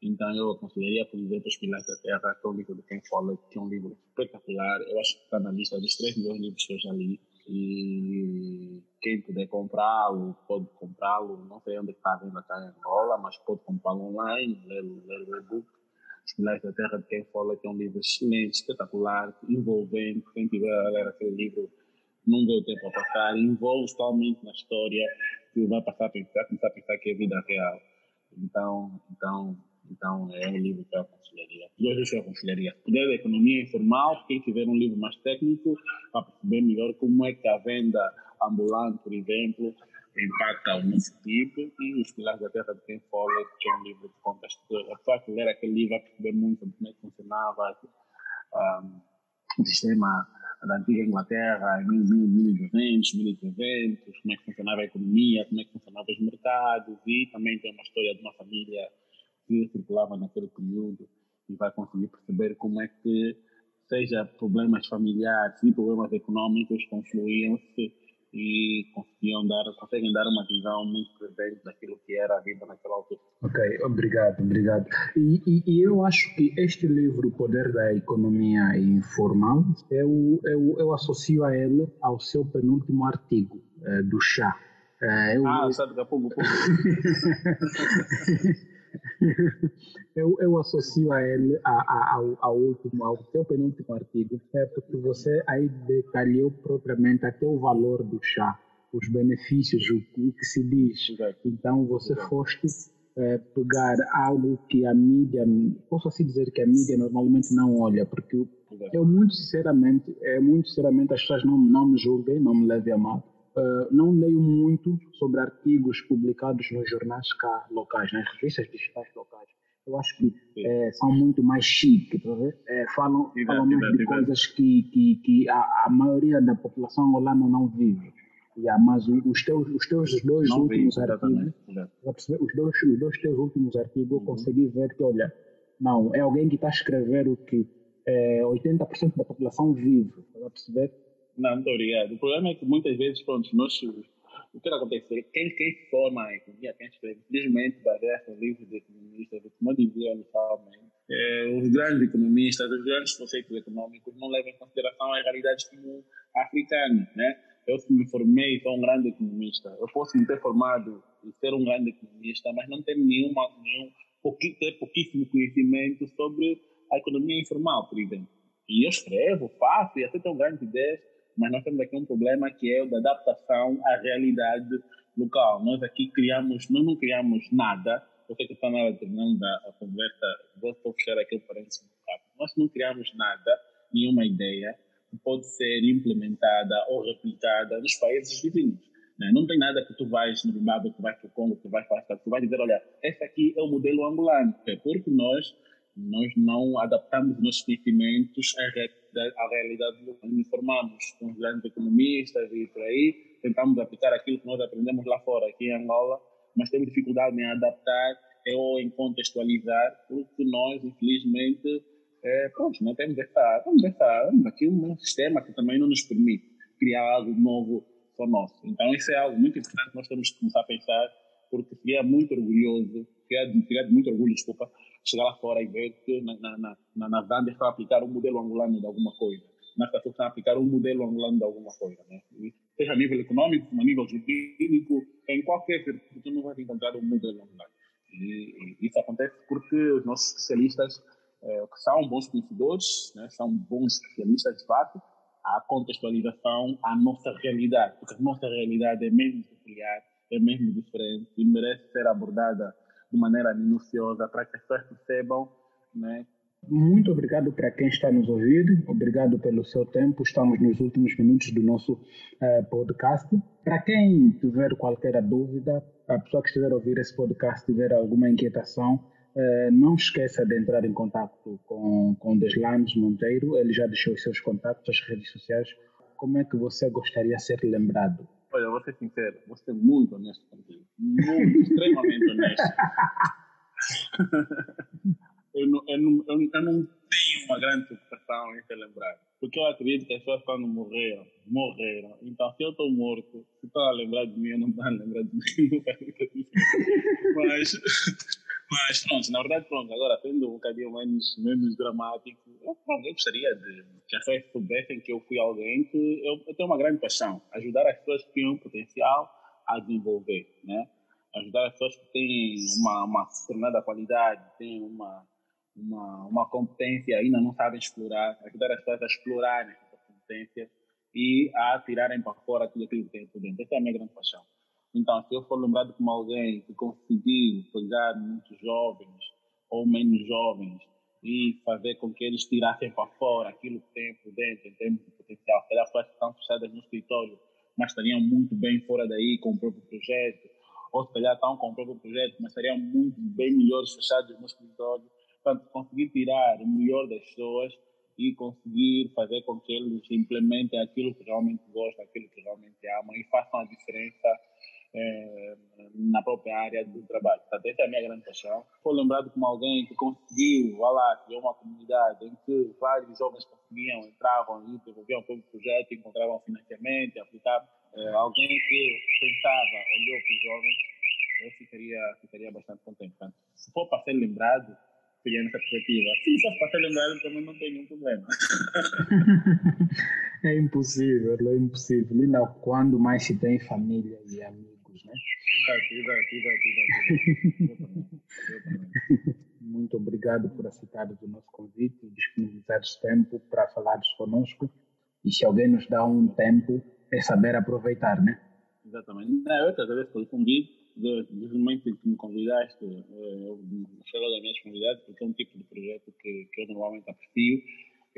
Speaker 1: Então, eu aconselharia, por exemplo, Os Pilares da Terra, que é um livro de Ken Follett, que é um livro espetacular. Eu acho que está na lista dos três de livros que eu já li. E quem puder comprá-lo, pode comprá-lo. Não sei onde está vendo cá em Angola, mas pode comprá-lo online, ler, ler o e-book. Os Pilares da Terra de Ken Follett é um livro excelente, espetacular, envolvente. Quem tiver a ler aquele livro não deu tempo a passar, envolve totalmente na história que vai passar a pensar, começar a pensar que é vida real. Então, então Então, é um livro que eu aconselharia. Dois eu aconselharia. Poder da Economia Informal, quem tiver um livro mais técnico, para perceber melhor como é que a venda ambulante, por exemplo, impacta o município e os pilares da terra de quem Follett, que é um livro que conta. A pessoa que ler aquele livro vai perceber muito como é que funcionava um, o sistema da antiga Inglaterra em 1200, 1300, como é que funcionava a economia, como é que funcionavam os mercados e também tem uma história de uma família que circulava naquele período e vai conseguir perceber como é que seja problemas familiares e problemas econômicos confluíam-se e conseguiam dar, conseguem dar uma visão muito presente daquilo que era a vida naquela altura.
Speaker 3: Ok, obrigado, obrigado. E, e, e eu acho que este livro, O Poder da Economia Informal, eu, eu, eu associo a ele ao seu penúltimo artigo, uh, do chá.
Speaker 1: Uh, eu, ah, sabe, daqui a pouco. <laughs> <laughs>
Speaker 3: eu, eu associo a ele a, a, ao, ao, último, ao seu penúltimo artigo, é porque você aí detalhou propriamente até o valor do chá, os benefícios, o, o que se diz. Então você foste é, pegar algo que a mídia, posso assim dizer que a mídia normalmente não olha, porque eu muito sinceramente, é, muito sinceramente as pessoas não, não me julguem, não me levem a mal, Uh, não leio muito sobre artigos publicados nos jornais cá locais, nas revistas digitais locais. Eu acho que é, são muito mais chique, tá é, falam, falam mais de coisas que, que, que a, a, maioria da população angolana não vive. Yeah, mas os teus, os teus dois não últimos vi, artigos, os dois, os dois teus últimos artigos, uhum. eu consegui ver que, olha, não, é alguém que está a escrever o que é, 80% da população vive, está perceber?
Speaker 1: Não, muito obrigado. O problema é que muitas vezes, pronto, nós, o que acontece? Quem, quem forma a economia, quem escreve, infelizmente, baseia-se em livros de economistas, como eu dizia inicialmente, é, os grandes economistas, os grandes conceitos econômicos não levam em consideração as realidades como africanas, né? Eu me formei, sou um grande economista. Eu posso me ter formado e ser um grande economista, mas não ter nenhuma, nenhum, ter pouquíssimo conhecimento sobre a economia informal, por exemplo. E eu escrevo, faço e até tenho grandes ideias, mas nós temos aqui um problema que é o da adaptação à realidade local. Nós aqui criamos, nós não criamos nada, eu sei que está na terminando a conversa, vou fechar aqui o parênteses muito rápido. Nós não criamos nada, nenhuma ideia que pode ser implementada ou replicada nos países vizinhos. Né? Não tem nada que tu vais no Zimbábue, que vais para o Congo, que vais para tu vais dizer, olha, esse aqui é o modelo angolano. É porque nós, nós não adaptamos nossos conhecimentos à a realidade do mundo. Informamos com grandes economistas e por aí, tentamos aplicar aquilo que nós aprendemos lá fora, aqui em Angola, mas temos dificuldade em adaptar ou em contextualizar, porque nós, infelizmente, é, pronto, não temos essa, temos essa, temos aqui um sistema que também não nos permite criar algo novo só nosso. Então, isso é algo muito importante que nós temos que começar a pensar, porque seria muito orgulhoso, seria, seria de muito orgulho, desculpa, chegar lá fora e ver que na, na, na, na Zâmbia estão a aplicar um modelo angolano de alguma coisa. Na África estão a aplicar um modelo angolano de alguma coisa. Né? Seja a nível econômico, a nível jurídico, em qualquer circuito, tu não vais encontrar um modelo angolano. E, e isso acontece porque os nossos especialistas, que são bons conhecedores, né, são bons especialistas de fato, a contextualização à nossa realidade, porque a nossa realidade é mesmo peculiar, é mesmo diferente e merece ser abordada de maneira minuciosa para que as pessoas percebam. Né?
Speaker 3: Muito obrigado para quem está nos ouvindo, obrigado pelo seu tempo. Estamos nos últimos minutos do nosso uh, podcast. Para quem tiver qualquer dúvida, a pessoa que estiver a ouvir esse podcast tiver alguma inquietação, uh, não esqueça de entrar em contato com, com Deslandes Monteiro. Ele já deixou os seus contatos, as redes sociais. Como é que você gostaria de ser lembrado?
Speaker 1: Olha, vou ser sincero, vou ser muito honesto contigo. Muito, <laughs> extremamente honesto. <laughs> eu, não, eu, não, eu, não, tenho uma grande preocupação em ser lembrado. Porque eu acredito que as pessoas quando morreram, morreram. Então, se eu estou morto, se estão a lembrar de mim, eu não estou a lembrar de mim. <laughs> Mas mas pronto, na verdade, pronto, agora sendo um bocadinho menos, menos dramático, eu, pronto, eu gostaria de que as pessoas soubessem que eu fui alguém que eu, eu, tenho uma grande paixão, ajudar as pessoas que têm um potencial a desenvolver, né? Ajudar as pessoas que têm uma, uma determinada qualidade, têm uma, uma, uma competência e ainda não sabem explorar, ajudar as pessoas a explorarem essa competência e a tirarem para fora tudo aquilo que têm por dentro. Essa é a minha grande paixão. Então, se eu for lembrado como alguém que conseguiu pegar muitos jovens ou menos jovens e fazer com que eles tirassem para fora aquilo que têm por dentro, em termos de potencial. Se calhar pessoas estão fechadas no escritório, mas estariam muito bem fora daí com o próprio projeto, ou se calhar estão com o próprio projeto, mas estariam muito bem melhores fechados no escritório. Portanto, conseguir tirar o melhor das pessoas e conseguir fazer com que eles implementem aquilo que realmente gostam, aquilo que realmente amam e façam a diferença é, na própria área do trabalho. Portanto, essa é a minha grande paixão. Fui lembrado como alguém que conseguiu, lá, criar uma comunidade em que vários jovens conseguiam, entravam e desenvolviam todo o projeto, encontravam financiamento, aplicavam. É, alguém que pensava, olhou para os jovens, eu ficaria, ficaria bastante contente. Portanto, se for para ser lembrado, seria nessa perspectiva. Se não fosse para ser lembrado, também não tem nenhum problema. <laughs>
Speaker 3: é impossível, é impossível. Ainda quando mais se tem família e amigos, né?
Speaker 1: Exato, exato, exato. <laughs>
Speaker 3: Muito obrigado por aceitares o nosso convite e disponibilizares tempo para falares conosco. E se alguém nos dá um tempo, é saber aproveitar, né?
Speaker 1: Exatamente. Não, eu agradeço pelo convite desde o momento em que me convidaste, eh, eu logo das minhas convidadas, porque é um tipo de projeto que, que eu normalmente aprecio.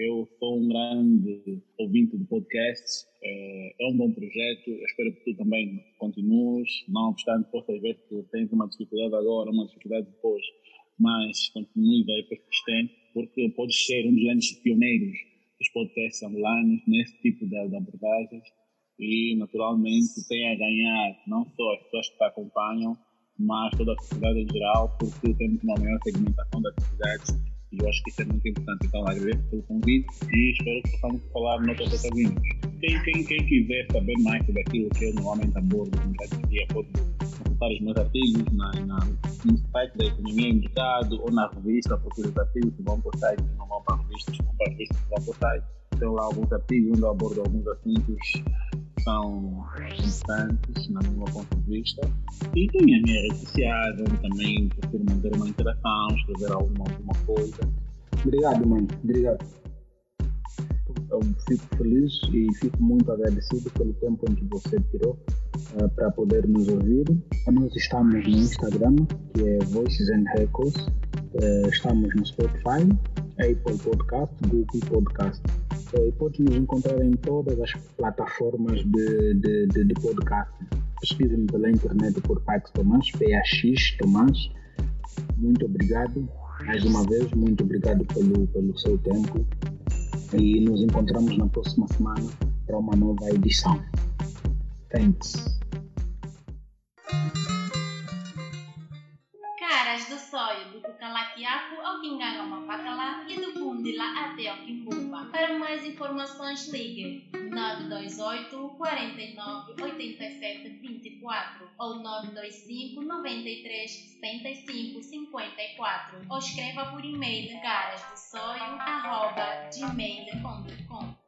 Speaker 1: Eu sou um grande ouvinte de podcasts, eh, é um bom projeto, eu espero que tu também continues, não obstante possas ver que tens uma dificuldade agora, uma dificuldade depois, mas continues aí persistente, porque podes ser um dos grandes pioneiros dos podcasts angolanos nesse tipo de abordagens e naturalmente tem a ganhar não só as pessoas que te acompanham, mas toda a sociedade em geral, porque temos uma maior segmentação das atividades e eu acho que isso é muito importante. Então, agradeço pelo convite e espero que possamos falar noutras ocasiões. Quem, quem, quem quiser saber mais sobre aquilo que eu normalmente abordo no dia pode consultar os meus artigos na, na, no site da Economia Mercado ou na revista, porque os artigos que vão postar não vão para revistas, vão para revistas que vão postar. Tem lá alguns artigos onde eu abordo alguns assuntos são importantes, na minha ponto de vista. E tem redes sociais, onde também procuro manter uma interação, escrever alguma, alguma coisa.
Speaker 3: Obrigado, mano. Obrigado. Eu fico feliz e fico muito agradecido pelo tempo em que você tirou uh, para poder nos ouvir. Nós estamos no Instagram, que é Voices and Records. Uh, estamos no Spotify, Apple Podcast, Google Podcast. E pode nos encontrar em todas as plataformas de, de, de, de podcast. Pesquisem pela internet por Pax Tomás, PAX Tomás. Muito obrigado. Mais uma vez, muito obrigado pelo, pelo seu tempo. E nos encontramos na próxima semana para uma nova edição. Thanks.
Speaker 4: Caras do Cucalaquiaco ao Quinganga Mapacalá e do Bundila até ao Quimbumba. Para mais informações ligue 928 49 87 24 ou 925 93 75 54 ou escreva por e-mail gmail.com